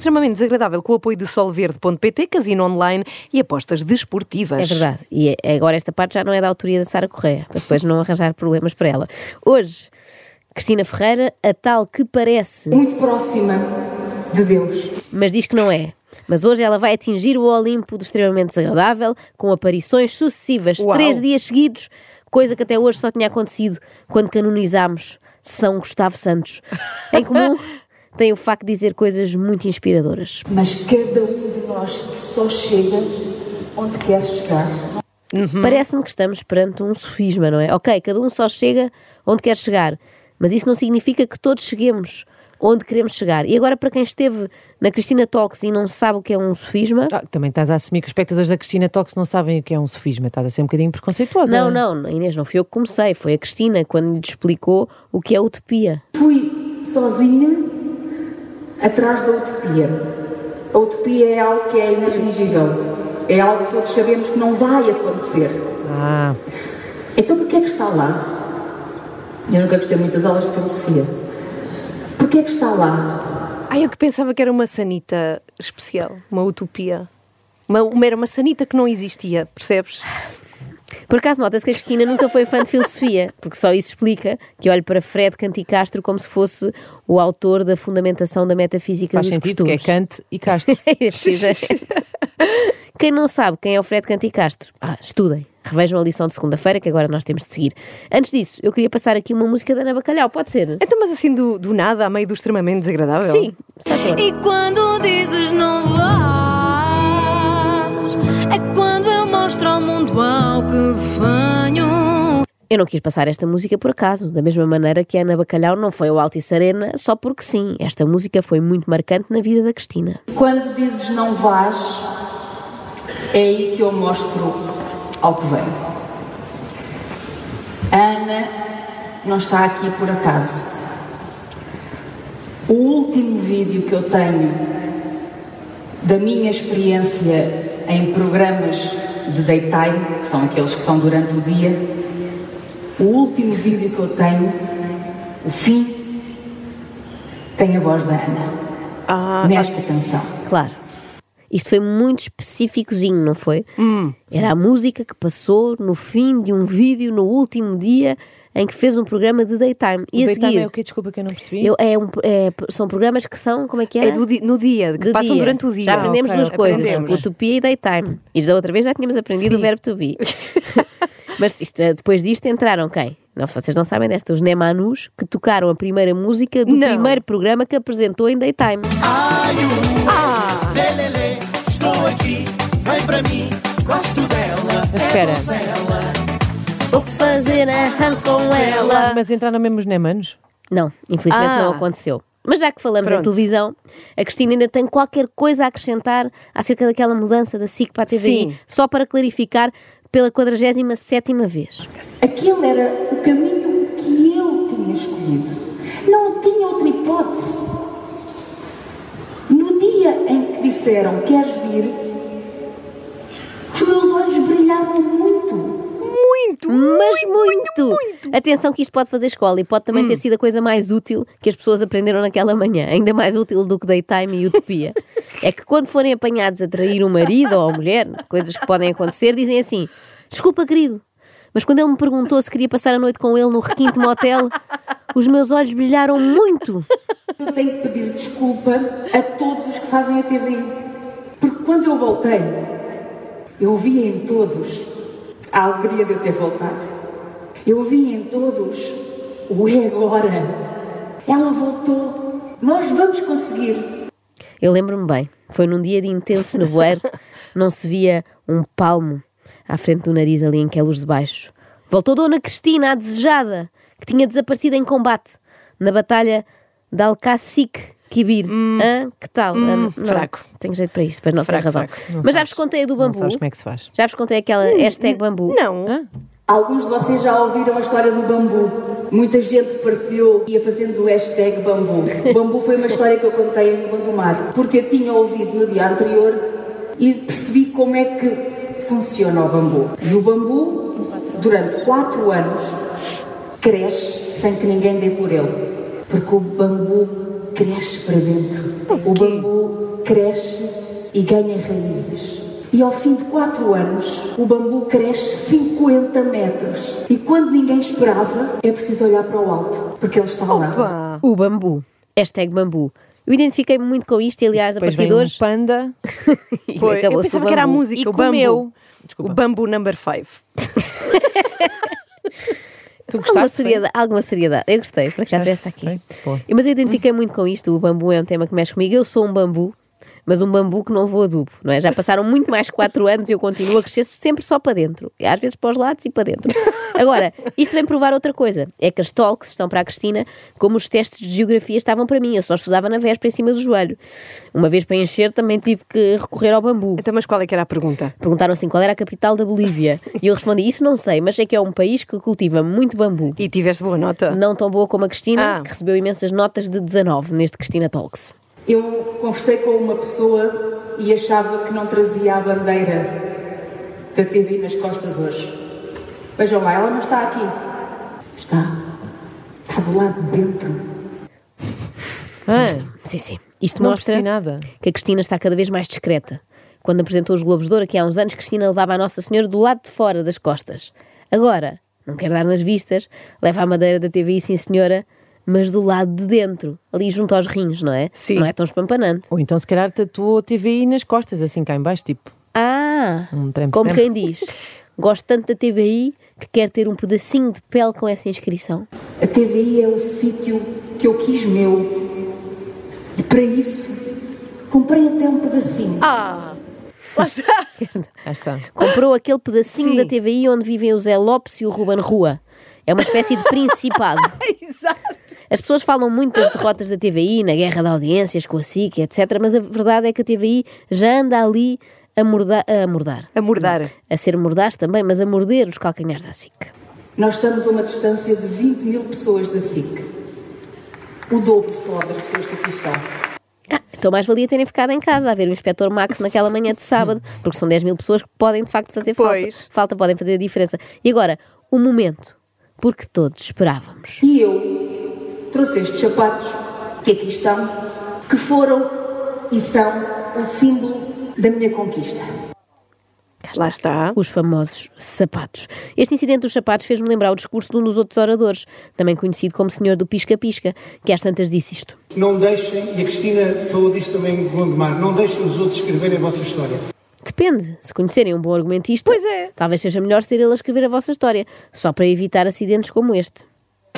extremamente desagradável com o apoio de solverde.pt, casino online e apostas desportivas. É verdade. E é- agora esta parte já não é da autoria da Sara Correia, para depois não arranjar problemas para ela. Hoje, Cristina Ferreira, a tal que parece, muito próxima de Deus. mas diz que não é. Mas hoje ela vai atingir o Olimpo do extremamente desagradável, com aparições sucessivas, Uau. três dias seguidos, coisa que até hoje só tinha acontecido quando canonizámos São Gustavo Santos. Em comum, tem o facto de dizer coisas muito inspiradoras. Mas cada um de nós só chega onde quer chegar. Parece-me que estamos perante um sofisma, não é? Ok, cada um só chega onde quer chegar, mas isso não significa que todos cheguemos onde queremos chegar. E agora, para quem esteve na Cristina Talks e não sabe o que é um sofisma, Ah, também estás a assumir que os espectadores da Cristina Tox não sabem o que é um sofisma. Estás a ser um bocadinho preconceituosa. Não, não, Inês, não fui eu que comecei, foi a Cristina quando lhe explicou o que é utopia. Fui sozinha atrás da utopia. A utopia é algo que é inatingível. É algo que todos sabemos que não vai acontecer. Ah, Então porquê é que está lá? Eu nunca gostei muito das aulas de filosofia. Porquê é que está lá? ah, eu que pensava que era uma sanita especial, uma utopia. Uma, uma, era uma sanita que não existia, percebes? Por acaso nota-se que a Cristina nunca foi fã de filosofia, porque só isso explica que olhe para Fred Canticastro como se fosse o autor da fundamentação da metafísica Faz dos sentido que é costumes. Kant e Castro. É precisamente. Quem não sabe quem é o Fred Canticastro, ah, estudem. Revejam a lição de segunda-feira que agora nós temos de seguir. Antes disso, eu queria passar aqui uma música da Ana Bacalhau, pode ser? então, mas assim do, do nada, a meio do extremamente desagradável? Sim, só. E quando dizes não vais, é quando eu mostro ao mundo ao que venho. Eu não quis passar esta música por acaso, da mesma maneira que a Ana Bacalhau não foi ao Altice Arena só porque sim. Esta música foi muito marcante na vida da Cristina. Quando dizes não vais, é aí que eu mostro ao que vem. A Ana não está aqui por acaso. O último vídeo que eu tenho da minha experiência em programas de daytime, que são aqueles que são durante o dia, o último vídeo que eu tenho, o fim, tem a voz da Ana. nesta canção. Claro. Isto foi muito específicozinho, não foi? Era a música que passou no fim de um vídeo no último dia em que fez um programa de daytime. E O a daytime seguir. é o quê? Desculpa que eu não percebi. eu- é um- é- são programas que são, como é que é? É do di- no dia, que Do passam dia. durante o dia. Já aprendemos Ah, duas ok, coisas, aprendemos. utopia e daytime. E da outra vez já tínhamos aprendido Sim. o verbo to be. Mas isto, é, depois disto entraram quem? Não, vocês não sabem desta, os Nemanus, que tocaram a primeira música do Não. primeiro programa que apresentou em daytime. Lelele, estou aqui, vem para mim, gosto dela. Mas espera, Vou fazer a rã com ela. mas entraram mesmo os Nemanos? Não, infelizmente Ah. não aconteceu. Mas já que falamos em Pronto. televisão, a Cristina ainda tem qualquer coisa a acrescentar acerca daquela mudança da SIC para a TVI, Sim. só para clarificar pela 47ª vez. Aquele era o caminho que eu tinha escolhido. Não tinha outra hipótese. No dia em que disseram queres vir, os meus olhos brilharam muito. Muito! Mas muito, Atenção que isto pode fazer escola e pode também ter sido a coisa mais útil que as pessoas aprenderam naquela manhã, ainda mais útil do que daytime e utopia. é que quando forem apanhados a trair um marido ou a mulher, coisas que podem acontecer, dizem assim: Desculpa, querido, mas quando ele me perguntou se queria passar a noite com ele no requinte motel, os meus olhos brilharam muito. Eu tenho que pedir desculpa a todos os que fazem a TV. Porque quando eu voltei, eu vi em todos a alegria de eu ter voltado. Eu vi em todos o é agora. Ela voltou. Nós vamos conseguir. Eu lembro-me bem, foi num dia de intenso nevoeiro, não se via um palmo à frente do nariz ali em que é luz de baixo. Voltou Dona Cristina, a desejada, que tinha desaparecido em combate, na batalha de Alcacique Kibir. Hã? Que tal? Hã? Não, fraco. Tenho jeito para isto, mas não Fraco, razão. fraco. Não Mas já vos contei a do Não bambu. sabes como é que se faz. Já vos contei aquela hashtag bambu. Não. Alguns de vocês já ouviram a história do bambu. Muita gente partilhou e ia fazendo o hashtag bambu. O bambu foi uma história que eu contei em Gondomar, porque eu tinha ouvido no dia anterior e percebi como é que funciona o bambu. E o bambu, durante quatro anos, cresce sem que ninguém dê por ele. Porque o bambu cresce para dentro. O bambu cresce e ganha raízes. E ao fim de quatro anos, o bambu cresce 50 metros. E quando ninguém esperava, é preciso olhar para o alto, porque ele está lá. O bambu. Hashtag bambu. Eu identifiquei-me muito com isto e, aliás, a Depois partir de um hoje. panda e Foi. Eu pensava o que era a bambu. música, e o bambu. comeu. O Desculpa. bambu number 5. Tu Alguma gostaste? foi? seriedade, alguma seriedade. Eu gostei, por acaso, esta aqui. Mas eu identifiquei muito com isto. O bambu é um tema que mexe comigo. Eu sou um bambu, mas um bambu que não levou adubo, não é? Já passaram muito mais 4 anos e eu continuo a crescer sempre só para dentro. E às vezes para os lados e para dentro. Agora, isto vem provar outra coisa. É que as talks estão para a Cristina como os testes de geografia estavam para mim. Eu só estudava na véspera em cima do joelho. Uma vez para encher também tive que recorrer ao bambu. Então, mas qual é que era a pergunta? Perguntaram assim qual era a capital da Bolívia. E eu respondi, isso não sei, mas sei que é um país que cultiva muito bambu. E tiveste boa nota? Não tão boa como a Cristina, Ah. que recebeu imensas notas de 19 neste Cristina Talks. Eu conversei com uma pessoa e achava que não trazia a bandeira da TV nas costas hoje. Vejam lá, ela não está aqui. Está. Está do lado de dentro. Ah, Sim, sim. Isto não mostra nada. que a Cristina está cada vez mais discreta. Quando apresentou os Globos de Ouro, aqui há uns anos, Cristina levava a Nossa Senhora do lado de fora das costas. Agora, não quer dar nas vistas, leva a madeira da TVI, sim senhora, mas do lado de dentro, ali junto aos rins, não é? Sim. Não é tão espampanante. Ou então se calhar tatuou a TVI nas costas, assim cá em baixo, tipo. Ah, Um como quem diz, gosto tanto da TVI que quer ter um pedacinho de pele com essa inscrição. A TVI é o sítio que eu quis meu. E para isso, comprei até um pedacinho. Ah! Lá está! Cá está. Comprou aquele pedacinho Sim. da TVI onde vivem o Zé Lopes e o Ruben Rua. É uma espécie de principado. Exato! As pessoas falam muito das derrotas da TVI, na guerra de audiências com a SIC, etc. Mas a verdade é que a TVI já anda ali a mordar. A, mordar. A mordar. a ser mordaz também, mas a morder os calcanhares da SIC. Nós estamos a uma distância de 20 mil pessoas da SIC. O dobro só das pessoas que aqui estão. Ah, então mais valia terem ficado em casa a ver o Inspector Max naquela manhã de sábado, porque são 10 mil pessoas que podem de facto fazer falta, Pois. falta, podem fazer a diferença. E agora, o momento, porque todos esperávamos. E eu trouxe estes sapatos que aqui estão, que foram e são o símbolo da minha conquista. Lá está. Os famosos sapatos. Este incidente dos sapatos fez-me lembrar o discurso de um dos outros oradores, também conhecido como Senhor do Pisca-Pisca, que às tantas disse isto. Não deixem, e a Cristina falou disto também em Gondomar, não deixem os outros escreverem a vossa história. Depende, se conhecerem um bom argumentista, Pois é. talvez seja melhor ser ele a escrever a vossa história, só para evitar acidentes como este.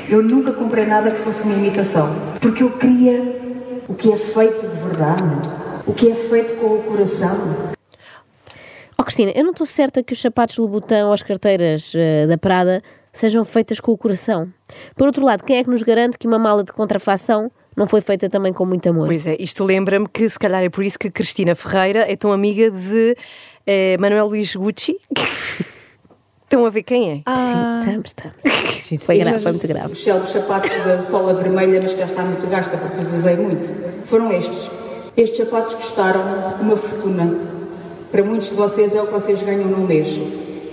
Eu nunca comprei nada que fosse uma imitação, porque eu queria o que é feito de verdade, o que é feito com o coração. Oh Cristina, eu não estou certa que os sapatos Louboutin ou as carteiras eh, da Prada sejam feitas com o coração. Por outro lado, quem é que nos garante que uma mala de contrafação não foi feita também com muito amor? Pois é, isto lembra-me que se calhar é por isso que Cristina Ferreira é tão amiga de eh, Manuel Luís Gucci. Estão a ver quem é? Sim, estamos, estamos. Sim, Foi sim. grave, foi muito grave. Os céleres sapatos da sola vermelha, mas que já está muito gasta porque os usei muito, foram estes. Estes sapatos custaram uma fortuna. Para muitos de vocês é o que vocês ganham num mês.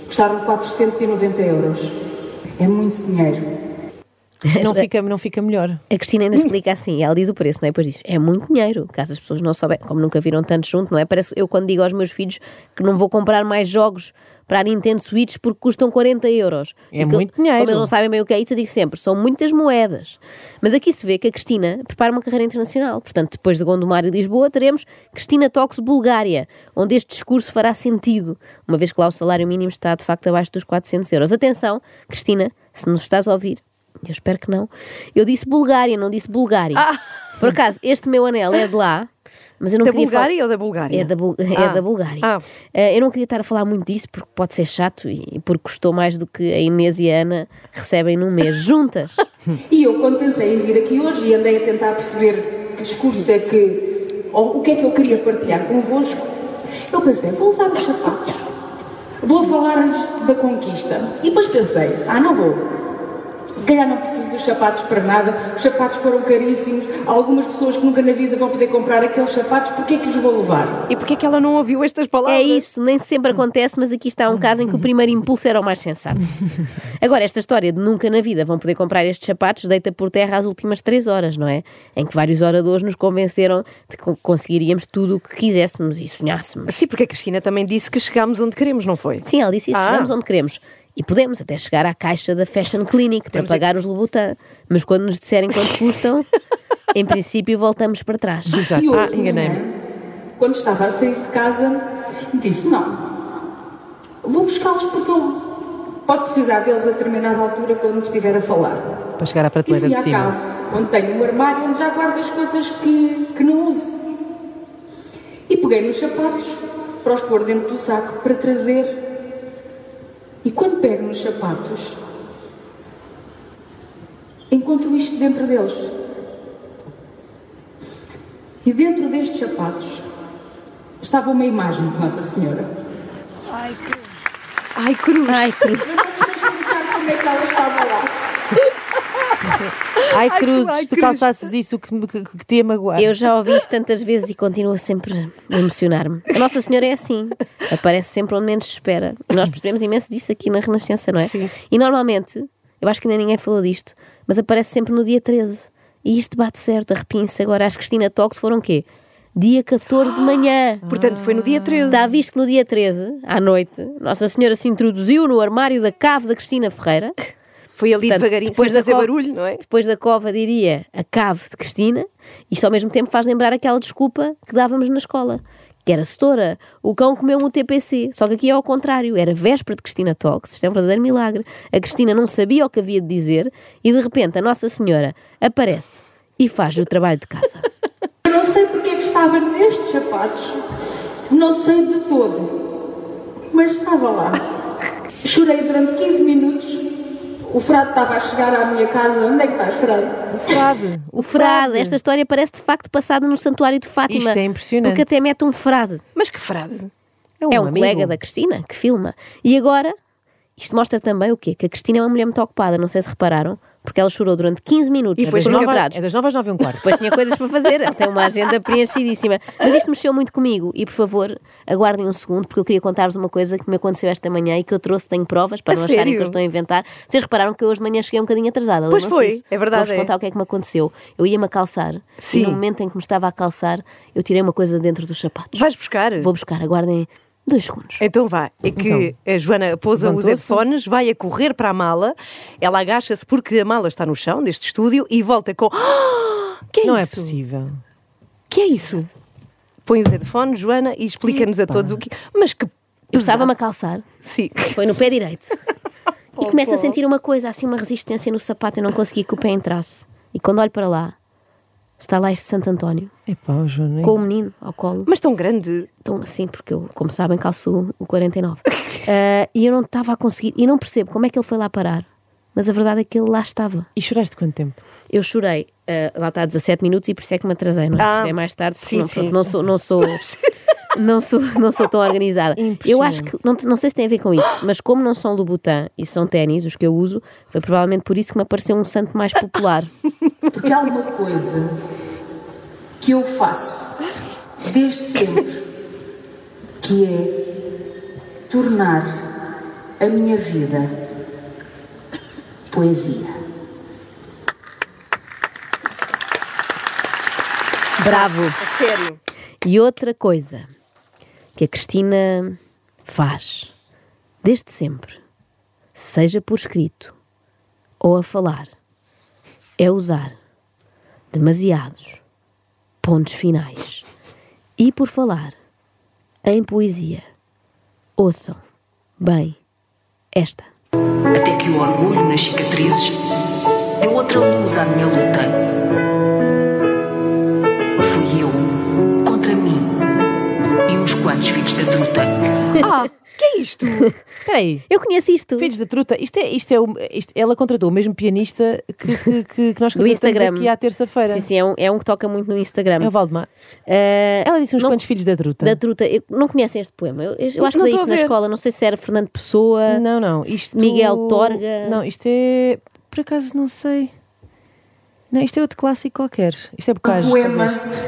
Custaram 490 euros. É muito dinheiro. Não fica, não fica melhor. A Cristina ainda explica assim, ela diz o preço, não é? Depois diz, é muito dinheiro, caso as pessoas não souberem, como nunca viram tanto junto, não é? Parece eu quando digo aos meus filhos que não vou comprar mais jogos para a Nintendo Switch porque custam 40 euros. É Porque muito dinheiro. Como eles não sabem bem o que é isso, eu digo sempre, são muitas moedas. Mas aqui se vê que a Cristina prepara uma carreira internacional. Portanto, depois de Gondomar e Lisboa, teremos Cristina Talks Bulgária, onde este discurso fará sentido, uma vez que lá o salário mínimo está de facto abaixo dos 400 euros. Atenção, Cristina, se nos estás a ouvir, eu espero que não. Eu disse Bulgária, não disse Bulgária. Por acaso, este meu anel é de lá, mas eu não Da queria falar- Bulgária ou da Bulgária? É da, Bul- é Ah. da Bulgária. Ah. Eh, eu não queria estar a falar muito disso porque pode ser chato e, e porque custou mais do que a Inês e a Ana recebem num mês juntas. E eu, quando pensei em vir aqui hoje e andei a tentar perceber que discurso é que, ou o que é que eu queria partilhar convosco, eu pensei, vou levar os sapatos, vou falar-lhes da conquista. E depois pensei, ah, não vou. Se calhar não preciso dos sapatos para nada, os sapatos foram caríssimos, há algumas pessoas que nunca na vida vão poder comprar aqueles sapatos, porquê que os vou levar? E porquê é que ela não ouviu estas palavras? É isso, nem sempre acontece, mas aqui está um caso em que o primeiro impulso era o mais sensato. Agora, esta história de nunca na vida vão poder comprar estes sapatos deita por terra as últimas três horas, não é? Em que vários oradores nos convenceram de que conseguiríamos tudo o que quiséssemos e sonhássemos. Sim, porque a Cristina também disse que chegámos onde queremos, não foi? Sim, ela disse isso, Ah. chegamos onde queremos. E podemos até chegar à caixa da Fashion Clinic para pagar os Louboutin. Mas quando nos disserem quanto custam, em princípio voltamos para trás. Exato. E hoje, Ah, enganei-me. Quando estava a sair de casa, disse: Não, vou buscá-los porque eu posso precisar deles a determinada altura quando estiver a falar. Para chegar à E prateleira fui de cima. cave, onde tenho um armário onde já guardo as coisas que, que não uso. E peguei nos sapatos para os pôr dentro do saco para trazer. E quando pego nos sapatos, encontro isto dentro deles. E dentro destes sapatos estava uma imagem de Nossa Senhora. Ai, cruz. Ai, cruz. Não sei explicar como é que ela estava lá. Ai, Ai, Cruz, ai, se tu calçasses isso que, que, que te ia magoar. Eu já ouvi isto tantas vezes e continua sempre a emocionar-me. A Nossa Senhora é assim, aparece sempre onde menos espera. Nós percebemos imenso disso aqui na Renascença, não é? Sim. E normalmente, eu acho que ainda ninguém falou disto, mas aparece sempre no dia 13. E isto bate certo, arrepiem-se agora. As Cristina Talks foram o quê? Dia 14 de manhã. Portanto, foi no dia 13. Dá visto que no dia 13, à noite, Nossa Senhora se introduziu no armário da cave da Cristina Ferreira. Foi ali Portanto, devagarinho, depois sem da fazer co- barulho, não é? Depois da cova, diria a cave de Cristina. Isto ao mesmo tempo faz lembrar aquela desculpa que dávamos na escola. Que era setora, o cão comeu-me o TPC. Só que aqui é ao contrário, era véspera de Cristina Talks. Isto é um verdadeiro milagre. A Cristina não sabia o que havia de dizer e de repente a Nossa Senhora aparece e faz o trabalho de casa. Eu não sei porque é que estava nestes sapatos, não sei de todo, mas estava lá. Chorei durante 15 minutos. O frade estava a chegar à minha casa. Onde é que estás, frade? O frade. O frade, esta história parece de facto passada no Santuário de Fátima. Isto é impressionante. Porque até mete um frade. Mas que frade. É um, é um amigo. colega da Cristina que filma. E agora, isto mostra também o quê? Que a Cristina é uma mulher muito ocupada, não sei se repararam, porque ela chorou durante 15 minutos E É depois das, por nove, entrados. é das novas nove e um quarto. Depois tinha coisas para fazer, ela tem uma agenda preenchidíssima. Mas isto mexeu muito comigo e, por favor, aguardem um segundo, porque eu queria contar-vos uma coisa que me aconteceu esta manhã e que eu trouxe, tenho provas, para A não acharem sério? que eu estou a inventar. Vocês repararam que eu hoje de manhã cheguei um bocadinho atrasada. Pois foi, disso? é verdade, Vou-vos é. contar o que é que me aconteceu. Eu ia-me a calçar Sim. e no momento em que me estava a calçar, eu tirei uma coisa dentro dos sapatos. Vais buscar? Vou buscar, aguardem dois segundos. Então vá. É que a Joana pousa os headphones, vai a correr para a mala, ela agacha-se porque a mala está no chão deste estúdio e volta com. "Ah, que é Não é isso? possível. Que é isso? Põe os headphones, Joana, e explica-nos a todos o que. Mas que. Estava-me a calçar, Sim. foi no pé direito. e começo a sentir uma coisa, assim, uma resistência no sapato, eu não consegui que o pé entrasse. E quando olho para lá, está lá este Santo António, Epá, Joana. com o menino ao colo. Mas tão grande. Então, assim, porque eu, como sabem, calço o 49. Ah, e eu não estava a conseguir, e não percebo como é que ele foi lá parar. Mas a verdade é que ele lá estava. E choraste quanto tempo? Eu chorei, ah, lá está 17 minutos e por isso é que me atrasei, não é? Ah, Cheguei mais tarde, porque sim, não, sim. pronto, não sou, não sou, não sou, não sou tão organizada. Eu acho que, não, não sei se tem a ver com isso, mas como não são Louboutin e são ténis, os que eu uso, foi provavelmente por isso que me apareceu um santo mais popular. Porque há uma coisa que eu faço desde sempre, que é tornar a minha vida poesia. Bravo! A sério. E outra coisa que a Cristina faz desde sempre, seja por escrito ou a falar, é usar demasiados pontos finais. E por falar em poesia, ouçam bem esta. Até que o orgulho nas cicatrizes deu outra luz à minha luta. Quantos filhos da truta. Ah, que é isto? Espera aí. Eu conheço isto. Filhos da truta, isto é, isto é o, isto- ela contratou o mesmo pianista que, que, que, que nós Do contratamos Instagram. aqui à terça-feira. Sim, sim, é um, é um que toca muito no Instagram. É o Valdemar. Eh, Ela disse uns não- quantos filhos da truta. Da truta. Eu, não conhecem este poema? Eu, eu acho que Não li estou isto a na ver. escola. Não sei se era Fernando Pessoa. Não, não. Isto... Miguel Torga. Não, isto é. por acaso não sei. Não, isto é outro clássico qualquer. Isto é Um bocage. poema talvez.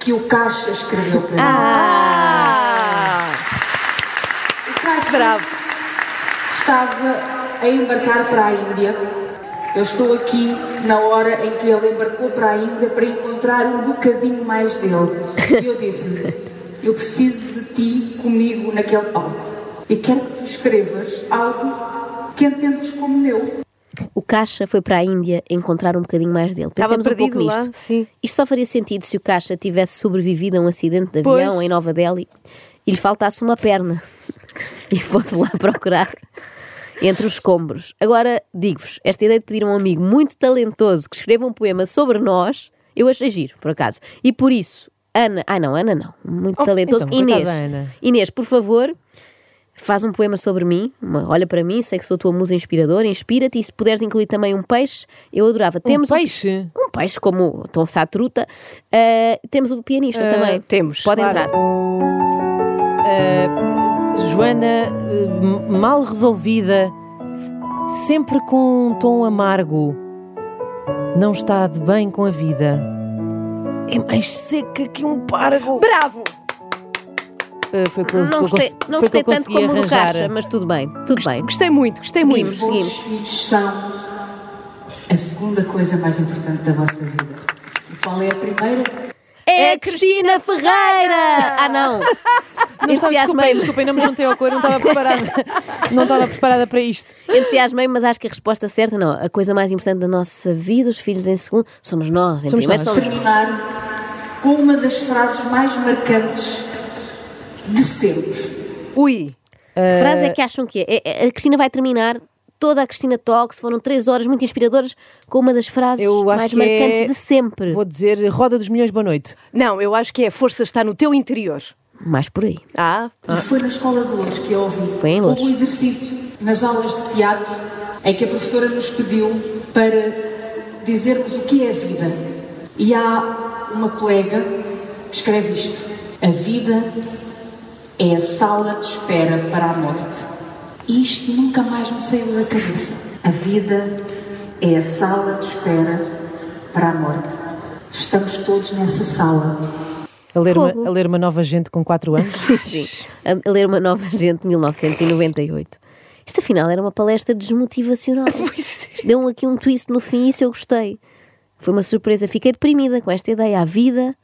que o Caixa escreveu para mim. Ah! O Caixa Bravo. estava a embarcar para a Índia. Eu estou aqui na hora em que ele embarcou para a Índia para encontrar um bocadinho mais dele. E eu disse-lhe: Eu preciso de ti comigo naquele palco. E quero que tu escrevas algo que entendas como meu. O Caixa foi para a Índia encontrar um bocadinho mais dele. Estava Pensemos um pouco perdido lá, nisto. sim. Isto só faria sentido se o Caixa tivesse sobrevivido a um acidente de Pois. avião em Nova Delhi e lhe faltasse uma perna e fosse lá procurar entre os escombros. Agora, digo-vos, esta ideia de pedir a um amigo muito talentoso que escreva um poema sobre nós, eu achei giro, por acaso. E por isso, Ana, ai não, Ana não, muito Oh, talentoso, então, Inês. Ana. Inês, por favor, faz um poema sobre mim, uma- olha para mim, sei que sou a tua musa inspiradora, inspira-te e se puderes incluir também um peixe, eu adorava. Temos um peixe? um peixe como Tom Satruta. Ah, temos o pianista também. temos, Pode claro. entrar. Joana, eh, mal resolvida, sempre com um tom amargo, não está de bem com a vida. É mais seca que um pargo. Bravo! Eh, foi o que eu, Não gostei, não foi o que gostei eu tanto como o do arranjar. Caixa, mas tudo bem, tudo bem. Gostei muito, gostei Seguimos, muito. seguimos. Os filhos são a segunda coisa mais importante da vossa vida. E qual é a primeira? É a Cristina Ferreira! Ah, não! Não estava, desculpem, Entusiasmei-me. desculpem, não me juntei ao cor, não estava preparada. Não estava preparada para isto. Entusiasmei-me, mas acho que a resposta certa não. A coisa mais importante da nossa vida, os filhos em segundo, somos nós. Em Somos primeiro nós. somos Terminar com uma das frases mais marcantes de sempre. Ui, Que frase é que acham que é? É- é- A Cristina vai terminar toda a Cristina Talks, foram três horas muito inspiradoras, com uma das frases Eu acho mais que marcantes é- de sempre. Vou dizer Roda dos Milhões, boa noite. não, eu acho que é a força está no teu interior. Mais por aí. Ah, E foi na escola de Lourdes que eu ouvi. Foi em Lourdes. Houve um exercício nas aulas de teatro em que a professora nos pediu para dizermos o que é a vida. E há uma colega que escreve isto: A vida é a sala de espera para a morte. E isto nunca mais me saiu da cabeça. A vida é a sala de espera para a morte. Estamos todos nessa sala. A ler, uma, a ler uma nova gente com 4 anos. Sim, sim. A, a ler uma nova gente de 1998. Isto afinal era uma palestra desmotivacional. Isto Deu aqui um twist no fim e isso eu gostei. Foi uma surpresa. Fiquei deprimida com esta ideia. A vida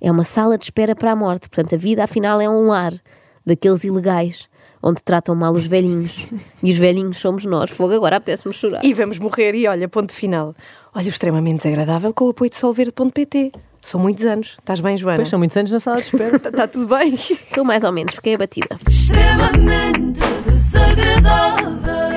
é uma sala de espera para a morte. Portanto, a vida afinal é um lar daqueles ilegais onde tratam mal os velhinhos. E os velhinhos somos nós. Fogo, agora apetece-me chorar. e vamos morrer e olha, ponto final. Olha, o extremamente desagradável com o apoio de solverde.pt. São muitos anos. Estás bem, Joana? Pois são muitos anos na sala de espera. Está tudo bem? Estou mais ou menos, fiquei é abatida. Extremamente desagradável.